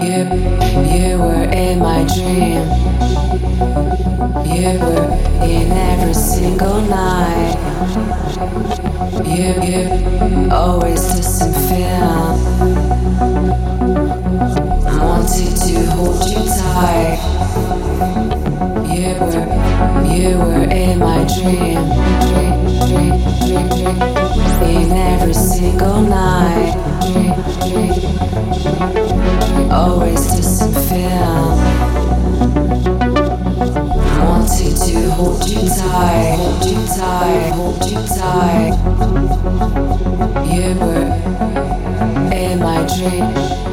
Yep, you were in my dream. You were in every single night. Yep, yep, always distant film. Wanted to hold you tight. You were, you were in my dream. Always distant fear wanted to hold you tight, hold you tight, hold you tight. You were in my dream.